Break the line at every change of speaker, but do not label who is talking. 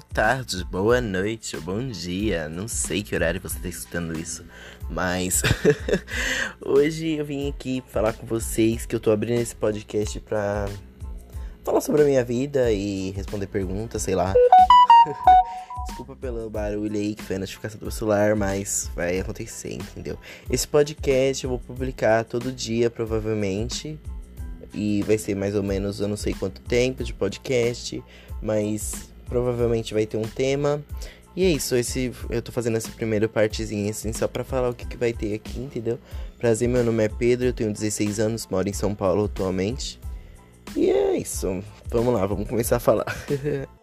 tarde, boa noite, bom dia. Não sei que horário você está escutando isso, mas hoje eu vim aqui falar com vocês que eu tô abrindo esse podcast pra falar sobre a minha vida e responder perguntas, sei lá. Desculpa pelo barulho aí que foi a notificação do celular, mas vai acontecer, entendeu? Esse podcast eu vou publicar todo dia, provavelmente. E vai ser mais ou menos, eu não sei quanto tempo de podcast, mas provavelmente vai ter um tema. E é isso, esse, eu tô fazendo essa primeira partezinha assim, só pra falar o que, que vai ter aqui, entendeu? Prazer, meu nome é Pedro, eu tenho 16 anos, moro em São Paulo atualmente. E é isso, vamos lá, vamos começar a falar.